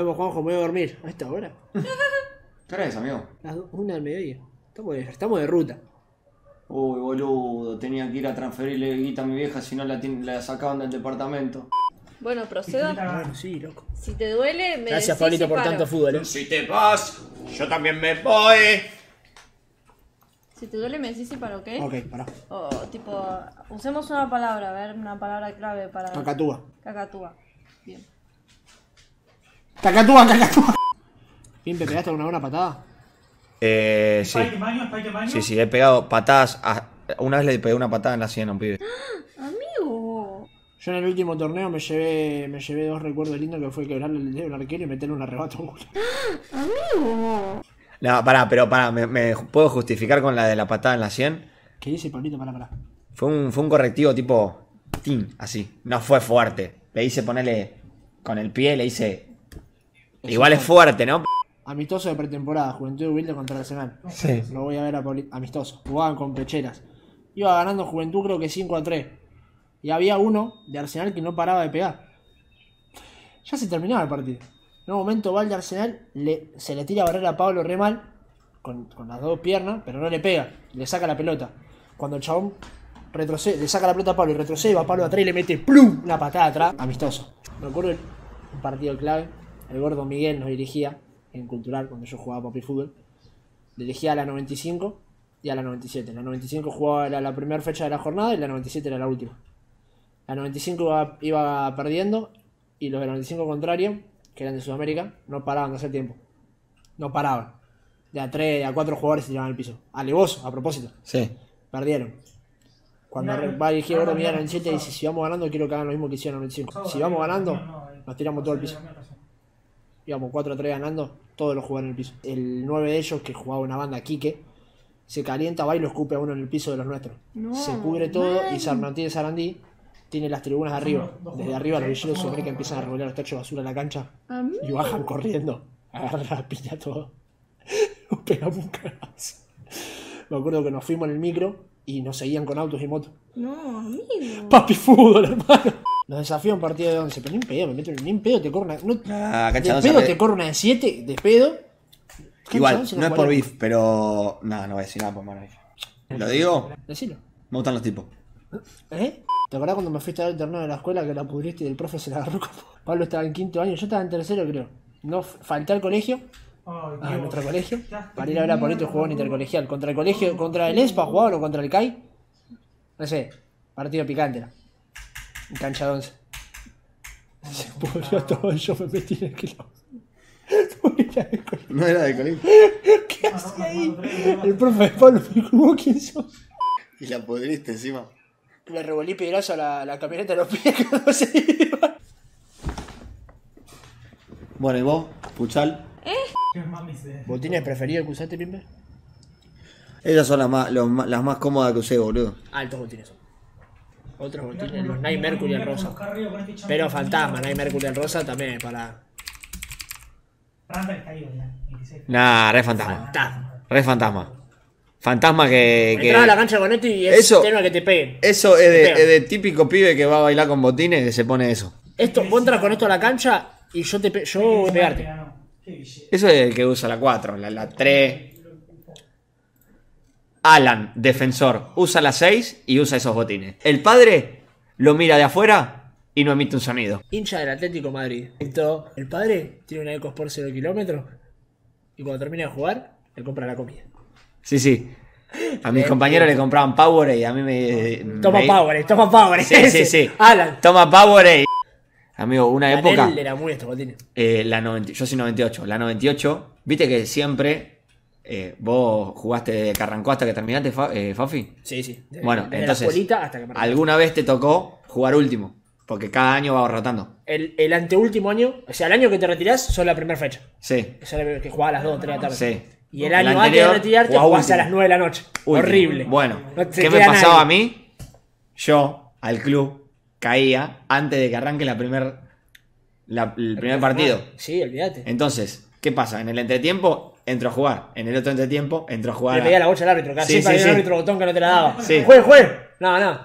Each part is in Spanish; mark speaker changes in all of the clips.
Speaker 1: vemos, Juanjo, me voy a dormir. ¿A esta hora?
Speaker 2: ¿Qué hora es, amigo?
Speaker 1: Las do- una del mediodía. Estamos de, estamos de ruta.
Speaker 2: Uy, boludo, tenía que ir a transferirle guita a mi vieja si no la, la sacaban del departamento.
Speaker 3: Bueno, procedo.
Speaker 1: Bueno, sí, loco.
Speaker 3: Si te duele, me
Speaker 1: Gracias,
Speaker 3: decís
Speaker 1: Pablito,
Speaker 3: y
Speaker 1: por
Speaker 3: paro.
Speaker 1: tanto fútbol. ¿eh?
Speaker 2: Si te vas, yo también me voy.
Speaker 3: Si te duele, me decís y paro, ¿ok?
Speaker 1: Ok, pará.
Speaker 3: O tipo, usemos una palabra, a ver, una palabra clave para...
Speaker 1: Cacatúa.
Speaker 3: Cacatúa. Bien.
Speaker 1: Cacatúa, cacatúa. ¿Pimpe, pegaste alguna buena patada?
Speaker 2: Eh, sí. Sí, sí, he pegado patadas. a- Una vez le pegué una patada en la sien a un pibe.
Speaker 3: Amigo.
Speaker 1: Yo en el último torneo me llevé, me llevé dos recuerdos lindos que fue quebrarle el dedo al arquero y meterle un arrebato.
Speaker 3: Amigo.
Speaker 2: No, pará, pero pará, ¿me, me puedo justificar con la de la patada en la sien?
Speaker 1: ¿Qué dice Pablito? Pará, pará.
Speaker 2: Fue un, fue un correctivo tipo. Tin, así. No fue fuerte. Le hice ponerle. Con el pie, le hice. Igual es fuerte, ¿no?
Speaker 1: Amistoso de pretemporada, Juventud Humilde contra Arsenal.
Speaker 2: Sí.
Speaker 1: Lo voy a ver a. Amistoso. Jugaban con pecheras. Iba ganando Juventud creo que 5 a 3. Y había uno de Arsenal que no paraba de pegar. Ya se terminaba el partido. En un momento va el de Arsenal, le, se le tira a barrer a Pablo re mal, con, con las dos piernas, pero no le pega. Le saca la pelota. Cuando el chabón retrocede, le saca la pelota a Pablo y retrocede, va Pablo atrás y le mete ¡plum! una patada atrás. Amistoso. Me acuerdo el- un partido clave. El gordo Miguel nos dirigía en Cultural cuando yo jugaba papi fútbol. Dirigía a la 95 y a la 97. La 95 jugaba era la primera fecha de la jornada y la 97 era la última. La 95 iba, iba perdiendo y los de la 95 contrario, que eran de Sudamérica, no paraban de hacer tiempo. No paraban. De a 3, de a 4 jugadores se tiraban al piso. Alevoso, a propósito.
Speaker 2: Sí.
Speaker 1: Perdieron. Cuando va a dirigir Gordo Miguel
Speaker 4: mirá,
Speaker 1: al 97 dice, si vamos ganando quiero que hagan lo mismo que hicieron en el 95. Si vamos ganando, nos tiramos todo al piso. Íbamos 4 a 3 ganando, todos los jugaban en el piso. El 9 de ellos, que jugaba una banda Quique, se calienta, va y lo escupe a uno en el piso de los nuestros.
Speaker 3: No,
Speaker 1: se pudre todo
Speaker 3: man.
Speaker 1: y Sarnatí de Sarandí tiene las tribunas de arriba. Desde arriba los villeros de Sudamérica empiezan a revolear los tachos de basura en la cancha y bajan corriendo. Agarran la piña todo. Pegamos un cagazo. Me acuerdo que nos fuimos en el micro y nos seguían con autos y motos.
Speaker 3: No, amigo.
Speaker 1: Papi fútbol, hermano. Nos desafía un partido de 11, pero ni en pedo, me meto en- ni en pedo te corre una. No,
Speaker 2: Ah,
Speaker 1: de
Speaker 2: cancha de
Speaker 1: pedo te corre una de 7, de pedo.
Speaker 2: Igual,
Speaker 1: 11,
Speaker 2: no es por
Speaker 1: jugaron.
Speaker 2: beef, pero. No, no voy a decir nada por mano. Lo digo,
Speaker 1: Decilo.
Speaker 2: me gustan los tipos.
Speaker 1: ¿Eh? ¿Te acordás cuando me fuiste a ver el torneo de la escuela que la pudriste y el profe se la agarró como... Pablo estaba en quinto año, yo estaba en tercero creo. No, falté al colegio,
Speaker 4: Ay,
Speaker 1: a nuestro colegio, para ir a ver a
Speaker 4: mierda,
Speaker 1: jugar en intercolegial. Contra el colegio, contra el ESPA jugaban o contra el CAI. No sé, partido picante. En cancha de once. Se pudrió todo yo me metí en el quilombo. No era de colegio.
Speaker 2: No era de.
Speaker 1: ¿Qué hacía ahí? El profe de Pablo me dijo, ¿vos quién sos?
Speaker 2: Y la pudriste encima.
Speaker 1: Le revolví piedrazo a la, la camioneta de los pies cuando se iba.
Speaker 2: Bueno, ¿y vos?
Speaker 4: Mamis de-
Speaker 1: ¿Botines preferidos que usaste, Pimpe?
Speaker 2: Esas son las más, los más- las más cómodas que usé, boludo.
Speaker 1: Altos botines son. Otros botines, los
Speaker 4: lo-
Speaker 1: Night Mercury el rosa.
Speaker 4: este.
Speaker 1: Pero fantasma, Night Mercury el rosa también para.
Speaker 4: Randall está ahí, ¿verdad? 26.
Speaker 2: Nah, re fantasma.
Speaker 1: Fantasma.
Speaker 2: Re fantasma. Fantasma que. que-
Speaker 1: Entraba a la cancha con esto y es
Speaker 2: Eso-
Speaker 1: tema que te peguen.
Speaker 2: Eso es
Speaker 1: Te
Speaker 2: de,
Speaker 1: pegan.
Speaker 2: es de típico pibe que va a bailar con botines que se pone eso.
Speaker 1: Esto, vos entras con esto a la cancha y yo te pe- yo voy a pegarte.
Speaker 2: Eso es el que usa la 4, la, la 3. Alan, defensor, usa la 6 y usa esos botines. El padre lo mira de afuera y no emite un sonido.
Speaker 1: Hincha del Atlético Madrid. Esto, el padre tiene una EcoSport 0 kilómetros y cuando termina de jugar, le compra la comida.
Speaker 2: Sí, sí. A mis compañeros le compraban Powerade y a mí me.
Speaker 1: Toma
Speaker 2: me-
Speaker 1: Power, toma Power.
Speaker 2: Sí, sí, sí.
Speaker 1: Alan.
Speaker 2: Toma Powerade. Amigo, una época.
Speaker 1: Él era muy estos botines.
Speaker 2: eh, la 90 yo soy 98. La 98, viste que siempre. Eh, vos jugaste que arrancó hasta que terminaste, Fa- eh, Fafi.
Speaker 1: Sí, sí.
Speaker 2: Bueno, entonces.
Speaker 1: La escuelita hasta que me
Speaker 2: alguna vez te tocó jugar último. Porque cada año va rotando.
Speaker 1: el, el anteúltimo año, o sea, el año que te retirás, son la primera fecha.
Speaker 2: Sí.
Speaker 1: Era la que jugaba a las 2 o 3 de la tarde.
Speaker 2: Sí.
Speaker 1: Y el
Speaker 2: El
Speaker 1: año antes
Speaker 2: anterior,
Speaker 1: de retirarte jugás a las 9 de la noche.
Speaker 2: Último.
Speaker 1: Horrible.
Speaker 2: Bueno,
Speaker 1: No
Speaker 2: ¿qué me pasaba
Speaker 1: nadie.
Speaker 2: a mí? Yo, al club, caía antes de que arranque la primer, la- el primer partido.
Speaker 1: Sí, olvídate.
Speaker 2: Entonces, ¿qué pasa? En el entretiempo entro a jugar. En el otro entretiempo entro a jugar.
Speaker 1: Le
Speaker 2: a-
Speaker 1: pedía la bocha al árbitro, casi
Speaker 2: Sí, sí, sí.
Speaker 1: árbitro botón que no te la daba.
Speaker 2: Sí.
Speaker 1: ¡Juez, juez! No, no.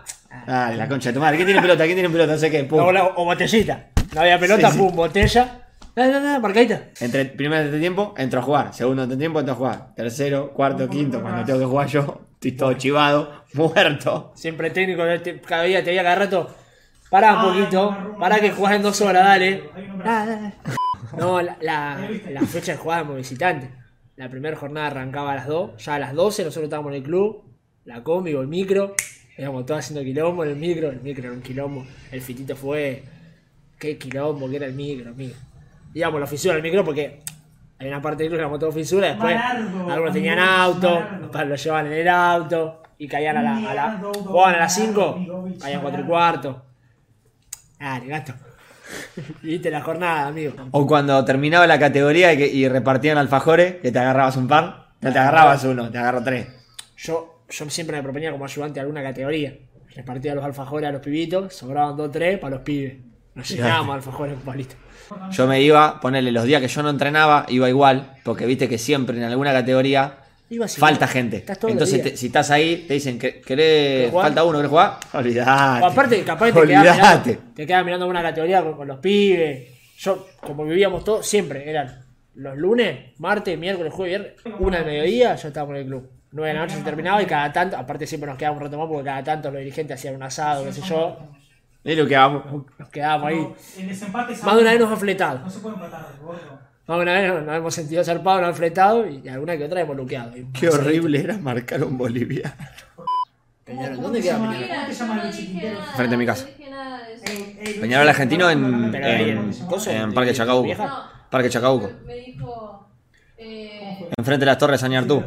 Speaker 2: Ah, la concha de tu madre. ¿Quién tiene pelota? ¿Quién tiene pelota? No sé qué. pum.
Speaker 1: O, botellita. No había pelota,
Speaker 2: Sí, sí.
Speaker 1: pum, botella. Dale, dale, dale, marcadita.
Speaker 2: Entre el primer entretiempo, entro a jugar. Segundo entretiempo, entro a jugar. Tercero, cuarto, quinto. Cuando tengo que jugar yo, estoy todo chivado, muerto.
Speaker 1: Siempre el técnico, cada día te veía cada rato. Pará un poquito, pará que jugás en dos horas, dale. No, la, la, la fecha de jugada como visitante. La primera jornada arrancaba a las 2, ya a las 12 nosotros estábamos en el club, la combi o el micro, íbamos todos haciendo quilombo en el micro, el micro era un quilombo, el fitito fue, qué quilombo que era el micro, micro. Íbamos a la fisura del micro porque hay una parte del club que éramos todos fisura, después
Speaker 4: Malardo,
Speaker 1: algunos tenían auto,
Speaker 4: malardo.
Speaker 1: lo llevaban en el auto y caían a la, a la a las 5,
Speaker 4: amigo,
Speaker 1: caían 4 y cuarto. Dale, gato. Viste la jornada, amigo.
Speaker 2: O cuando terminaba la categoría y, que- y repartían alfajores, que te agarrabas un par. No te agarrabas uno, te agarro tres.
Speaker 1: Yo, yo siempre me proponía como ayudante de alguna categoría. Repartía los alfajores a los pibitos, sobraban dos o tres para los pibes. Nos llenábamos alfajores con palito.
Speaker 2: Yo me iba, ponerle los días que yo no entrenaba, iba igual, porque viste que siempre en alguna categoría
Speaker 1: Iba así,
Speaker 2: falta
Speaker 1: ¿no?
Speaker 2: gente. Entonces, te- si estás ahí, te dicen, "¿Qué- ¿querés? ¿Falta uno? ¿Querés jugar? Olvidate.
Speaker 1: O aparte, capaz te
Speaker 2: Olvidate.
Speaker 1: mirando, te mirando una categoría con, con los pibes. Yo, como vivíamos todos, siempre eran los lunes, martes, miércoles, jueves, viernes, una al mediodía, yo estaba en el club. Nueve de la noche se terminaba y cada tanto, aparte siempre nos quedábamos un rato más porque cada tanto los dirigentes hacían un asado, qué sé yo.
Speaker 2: Es lo que vamos.
Speaker 1: Nos quedábamos ahí.
Speaker 4: El desempate
Speaker 1: Más de una vez nos han fletado.
Speaker 4: No se puede empatar, gordo.
Speaker 1: Más una vez nos, nos hemos sentido zarpados, nos han fletado y alguna que otra hemos luqueado. Y-
Speaker 2: Qué horrible era marcar un boliviano.
Speaker 1: Peñarol, ¿Dónde queda
Speaker 4: ¿Cómo
Speaker 1: Peñarol?
Speaker 2: Frente a mi casa. Peñarol argentino en, en, Parque Chacabuco. Parque Chacabuco.
Speaker 3: me dijo eh,
Speaker 2: Enfrente de las torres Sañartú.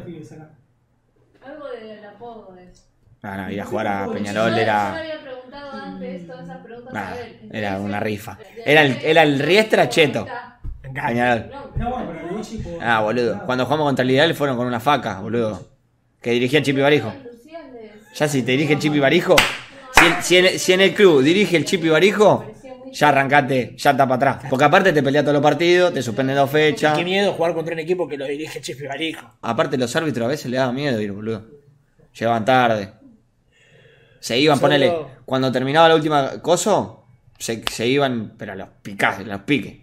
Speaker 3: algo del apodo eso.
Speaker 2: Ah, no, ir a jugar a Peñarol era.
Speaker 3: había preguntado antes todas esas preguntas
Speaker 2: Nah,
Speaker 3: a él.
Speaker 2: era una rifa. Era el- era el Riestra cheto.
Speaker 3: No,
Speaker 4: bueno, pero el Luchi por-
Speaker 2: Ah, boludo. Cuando jugamos contra el Ideal fueron con una faca, boludo. Que dirigía Chipi Barijo. Ya si te dirige el Chipi Barijo. Si, el- si en, si en el club dirige el Chipi Barijo, ya arrancate, ya está para atrás. Porque aparte te pelea todos los partidos, te suspenden dos fechas.
Speaker 1: Qué miedo jugar contra un equipo que lo dirige Chipi Barijo.
Speaker 2: Aparte los árbitros a veces le daba miedo ir, boludo. Llegaban tarde. Se iban,
Speaker 1: Solo-
Speaker 2: ponele. Cuando terminaba la última coso, se, se iban, pero a los picás, a los piques.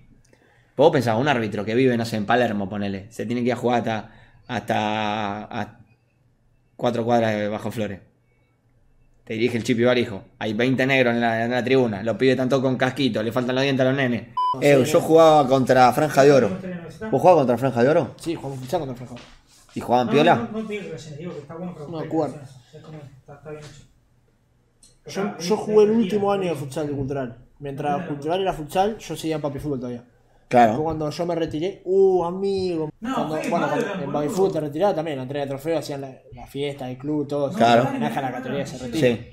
Speaker 2: Vos pensabas, un árbitro que vive, no sé, en Palermo, ponele. Se tiene que ir a jugar hasta, hasta a cuatro cuadras de Bajo Flores. Te dirige el Chipi Barijo. Hay 20 negros en la, en la tribuna. Los pibes tanto con casquito, le faltan los dientes a los nenes. Eh, yo jugaba contra Franja de Oro. ¿Vos jugabas contra Franja de Oro?
Speaker 1: Sí, jugamos futsal contra el Franco.
Speaker 2: ¿Y jugaban
Speaker 4: No,
Speaker 2: piola?
Speaker 4: No, no, no digo que está bueno para
Speaker 1: No, cubano. Yo, yo jugué el último año de futsal de cultural. Mientras cultural era futsal, yo seguía en papi fútbol todavía.
Speaker 2: Claro.
Speaker 1: cuando yo me retiré, uh, amigo.
Speaker 4: No,
Speaker 1: cuando, bueno,
Speaker 4: madre,
Speaker 1: cuando en te retiraba también, la entrega de trofeo, hacían la, la fiesta del club, todo.
Speaker 2: Claro.
Speaker 1: Homenaje a la categoría se retira.
Speaker 2: Sí.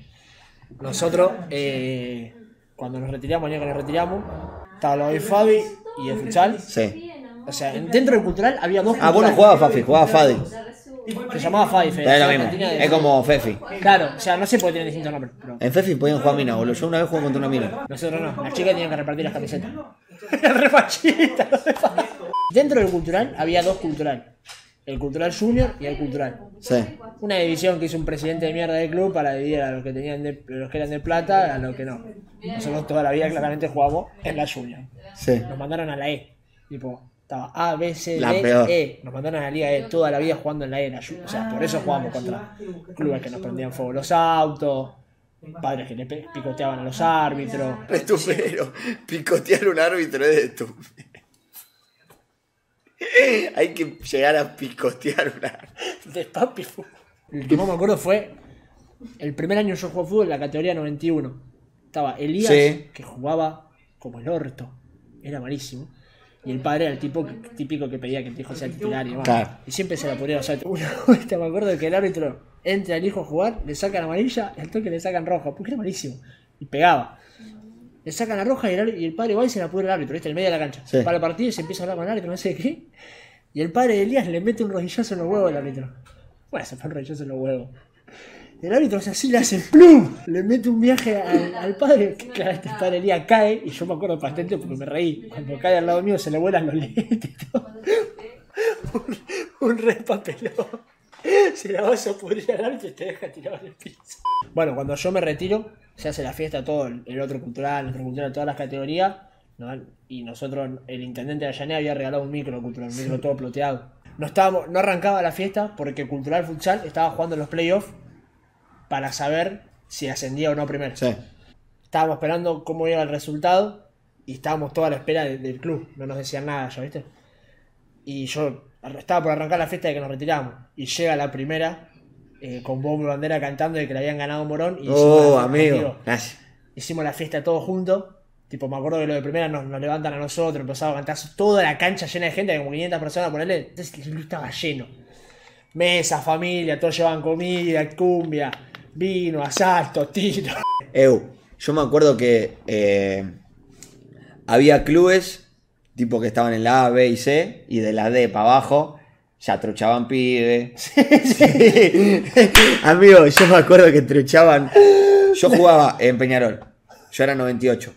Speaker 1: Nosotros, eh, cuando nos retiramos, el año que nos retiramos, estaba lo de Fabi y el futsal.
Speaker 2: Sí.
Speaker 1: O sea, en- dentro del cultural había dos
Speaker 2: Ah, vos no
Speaker 1: culturales.
Speaker 2: jugabas Fafi, jugabas Fadi.
Speaker 1: Se llamaba Fabi,
Speaker 2: Es lo mismo. Es como Fefi.
Speaker 1: Claro, o sea, no sé por qué tienen distintos nombres, pero
Speaker 2: En Fefi podían jugar minas, boludo. Yo una vez jugué contra una mina.
Speaker 1: nosotros no. Las chicas tenían que repartir las camisetas. El Fabi. Dentro del cultural había dos cultural. El cultural junior y el cultural.
Speaker 2: Sí.
Speaker 1: Una división que hizo un presidente de mierda del club para dividir a los que tenían de, los que eran de plata a los que no. Nosotros toda la vida claramente jugamos en la junior.
Speaker 2: Sí.
Speaker 1: Nos mandaron a la E. Tipo, estaba A, B, C,
Speaker 2: La
Speaker 1: D,
Speaker 2: peor.
Speaker 1: E. Nos mandaron a la Liga E toda la vida jugando en la E. la Ju- o sea, por eso jugamos contra clubes que nos prendían fuego los autos, padres que le picoteaban a los árbitros.
Speaker 2: Estupendo. Picotear un árbitro es estúpido. Hay que llegar a picotear un árbitro.
Speaker 1: De papi. El que más me acuerdo fue el primer año yo jugué fútbol en la categoría 91. Estaba Elías,
Speaker 2: Sí.
Speaker 1: que jugaba como el orto. Era malísimo. Y el padre era el tipo típico que pedía que el hijo sea titular y demás.
Speaker 2: Claro.
Speaker 1: Y siempre se la ponía a Una vuelta me acuerdo que el árbitro entra al hijo a jugar, le sacan amarilla, al toque le sacan roja, porque era malísimo. Y pegaba. Le sacan la roja y el, y el padre va y se la pudre el árbitro, ¿viste? En medio de la cancha.
Speaker 2: Sí.
Speaker 1: Para el partido y se empieza a hablar con el árbitro, no sé qué. Y el padre de Elías le mete un rodillazo en los huevos al árbitro. Bueno, se fue un rodillazo en los huevos. El árbitro hace así, le hace plum, le mete un viaje al, al padre, que claramente el padre Elías cae, y yo me acuerdo patente porque me reí. Cuando cae al lado mío se le vuelan los lentes y todo. Un, un re papelón. Se la vas a pudrir al árbitro y te deja tirado en el piso. Bueno, cuando yo me retiro, se hace la fiesta todo, el, otro cultural, el otro cultural, todas las categorías. ¿no? Y nosotros, el intendente de Avellaneda había regalado un micro cultural, un micro todo ploteado. No, estábamos, no arrancaba la fiesta porque Cultural Futsal estaba jugando los playoffs para saber si ascendía o no primero.
Speaker 2: Sí.
Speaker 1: Estábamos esperando cómo iba el resultado y estábamos toda a la espera de- del club. No nos decían nada ya, ¿viste? Y yo estaba por arrancar la fiesta de que nos retiramos. Y llega la primera eh, con bombo y bandera cantando de que le habían ganado Morón. Y
Speaker 2: Oh, amigo. Gracias.
Speaker 1: hicimos la fiesta todos juntos. Tipo, me acuerdo que lo de primera nos, nos levantan a nosotros, empezamos a cantar toda la cancha llena de gente, como 500 personas, ponerle. Entonces el club estaba lleno. Mesa, familia, todos llevaban comida, cumbia, vino, asalto, tiro.
Speaker 2: Eu, yo me acuerdo que eh, había clubes, tipo que estaban en la A, B y C, y de la D para abajo ya truchaban pibe. Sí. Amigo, yo me acuerdo que truchaban. Yo jugaba en Peñarol, yo era 98.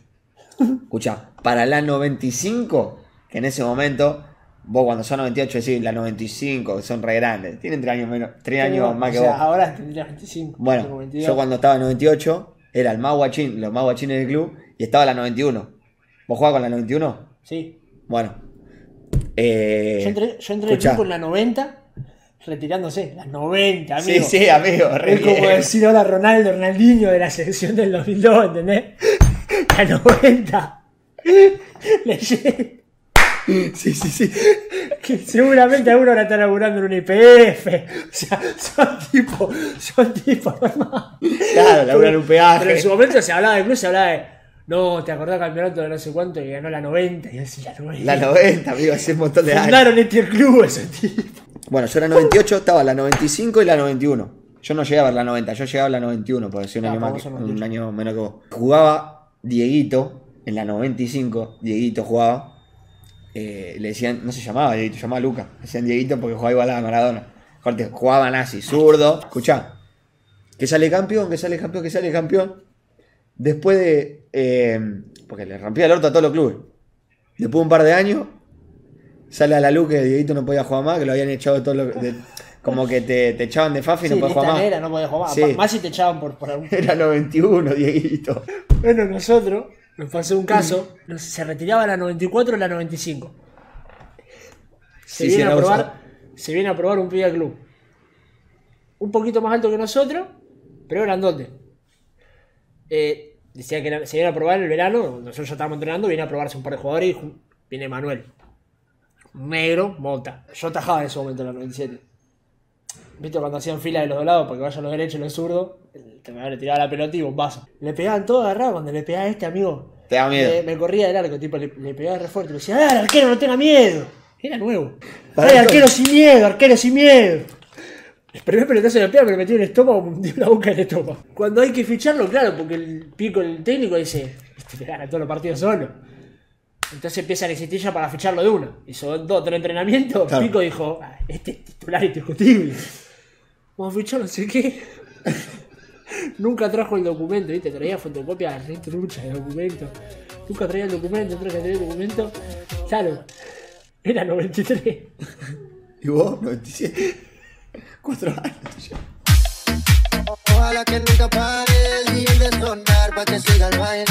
Speaker 2: Escuchá, para la 95, que en ese momento, vos cuando son 98 decís la 95, son re grandes, tienen 3 años, menos, tres años más que
Speaker 1: o sea,
Speaker 2: vos.
Speaker 1: ahora tendría 25. tengo
Speaker 2: Bueno,
Speaker 1: 22.
Speaker 2: yo cuando estaba en 98 era el más guachín, los más guachines del club y estaba la 91. ¿Vos jugabas con la 91?
Speaker 1: Sí.
Speaker 2: Bueno. Eh,
Speaker 1: Yo entré, yo entré en el club en la 90, retirándose. La 90,
Speaker 2: Sí,
Speaker 1: amigo.
Speaker 2: sí, amigo, re
Speaker 1: Es como
Speaker 2: bien.
Speaker 1: decir hola Ronaldo, Ronaldinho de la selección del 2002, ¿entendés? La 90. Le llegué-
Speaker 2: Sí, sí, sí.
Speaker 1: que seguramente algunos ahora están laburando en un IPF. O sea, son tipos, son tipos, hermano.
Speaker 2: Claro, laburan un peaje.
Speaker 1: Pero en su momento se hablaba de club, se hablaba de. No, ¿te acordás campeonato de no sé cuánto y ganó la 90? Y decía, la 90.
Speaker 2: La 90, amigo, hace un montón de años.
Speaker 1: Fundaron este club ese tipo.
Speaker 2: Bueno, yo era 98, estaba la 95 y la 91. Yo no llegué a ver la 90, yo llegaba a la 91, porque soy un,
Speaker 1: Ah,
Speaker 2: año, más que- un
Speaker 1: 98.
Speaker 2: año menos que vos. Jugaba Dieguito, en la 95, Dieguito jugaba. Eh, le decían, no se llamaba Dieguito, se llamaba Luca. Le decían Dieguito porque jugaba igual a Maradona. Corte, jugaba nazi, zurdo. Escuchá, que sale campeón, que sale campeón, que sale campeón. Después de. eh, porque le rompía el orto a todos los clubes. Después de un par de años, sale a la luz que Dieguito no podía jugar más, que lo habían echado de todo lo de- Como que te, te echaban de Fafi y no podías jugar más.
Speaker 1: negra, no podía jugar más.
Speaker 2: Sí.
Speaker 1: Más si te echaban por, por algún.
Speaker 2: Era 91, Dieguito.
Speaker 1: Bueno, nosotros nos pasó un caso, nos- se retiraba la 94 o la 95. Se
Speaker 2: Sí,
Speaker 1: viene
Speaker 2: sí,
Speaker 1: a probar, se viene a probar un pibe al club. Un poquito más alto que nosotros, pero grandote. Eh, decía que se viene a probar en el verano, nosotros ya estábamos entrenando, viene a probarse un par de jugadores y viene Manuel. Negro, mota. Yo tajaba en ese momento en la 97. ¿Viste cuando hacían fila de los dos lados para que vayan los derechos y los zurdos? Te le tiraba la pelota y bombazo. Le pegaban todo agarrado cuando le pegaba a este amigo.
Speaker 2: Te da miedo.
Speaker 1: Me, me corría del arco, tipo, le, le pegaba re fuerte. Le decía, dale, arquero, no tenga miedo. Era nuevo.
Speaker 2: Esto-
Speaker 1: arquero sin miedo, arquero sin miedo. El primer pelotazo de la pega me metió en el estómago, me la boca en el estómago. Cuando hay que ficharlo, claro, porque el pico, el técnico dice, este le gana todos los partidos solo. Entonces empiezan a existir ya para ficharlo de una. Hizo dos, tres entrenamientos.
Speaker 2: Claro.
Speaker 1: Pico dijo, "Ah, este es titular indiscutible. Vamos a fichar no sé qué. Nunca trajo el documento, ¿viste? Traía fotocopia re trucha de documento. Nunca traía el documento, nunca traía el documento. Claro, era 93.
Speaker 2: ¿Y vos? 97. Cuatro años.
Speaker 5: Ojalá que nunca pare el día de sonar para que siga el baile.